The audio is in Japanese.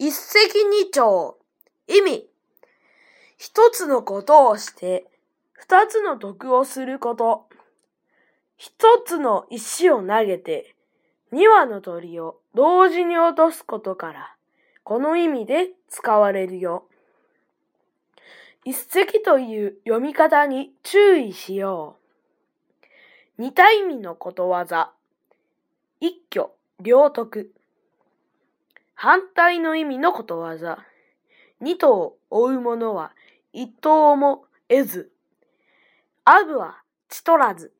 一石二鳥。意味。一つのことをして、二つの得をすること。一つの石を投げて、二羽の鳥を同時に落とすことから、この意味で使われるよ。一石という読み方に注意しよう。似た意味のことわざ。一挙両得。反対の意味のことわざ。二頭を追う者は一頭も得ず。アブは血取らず。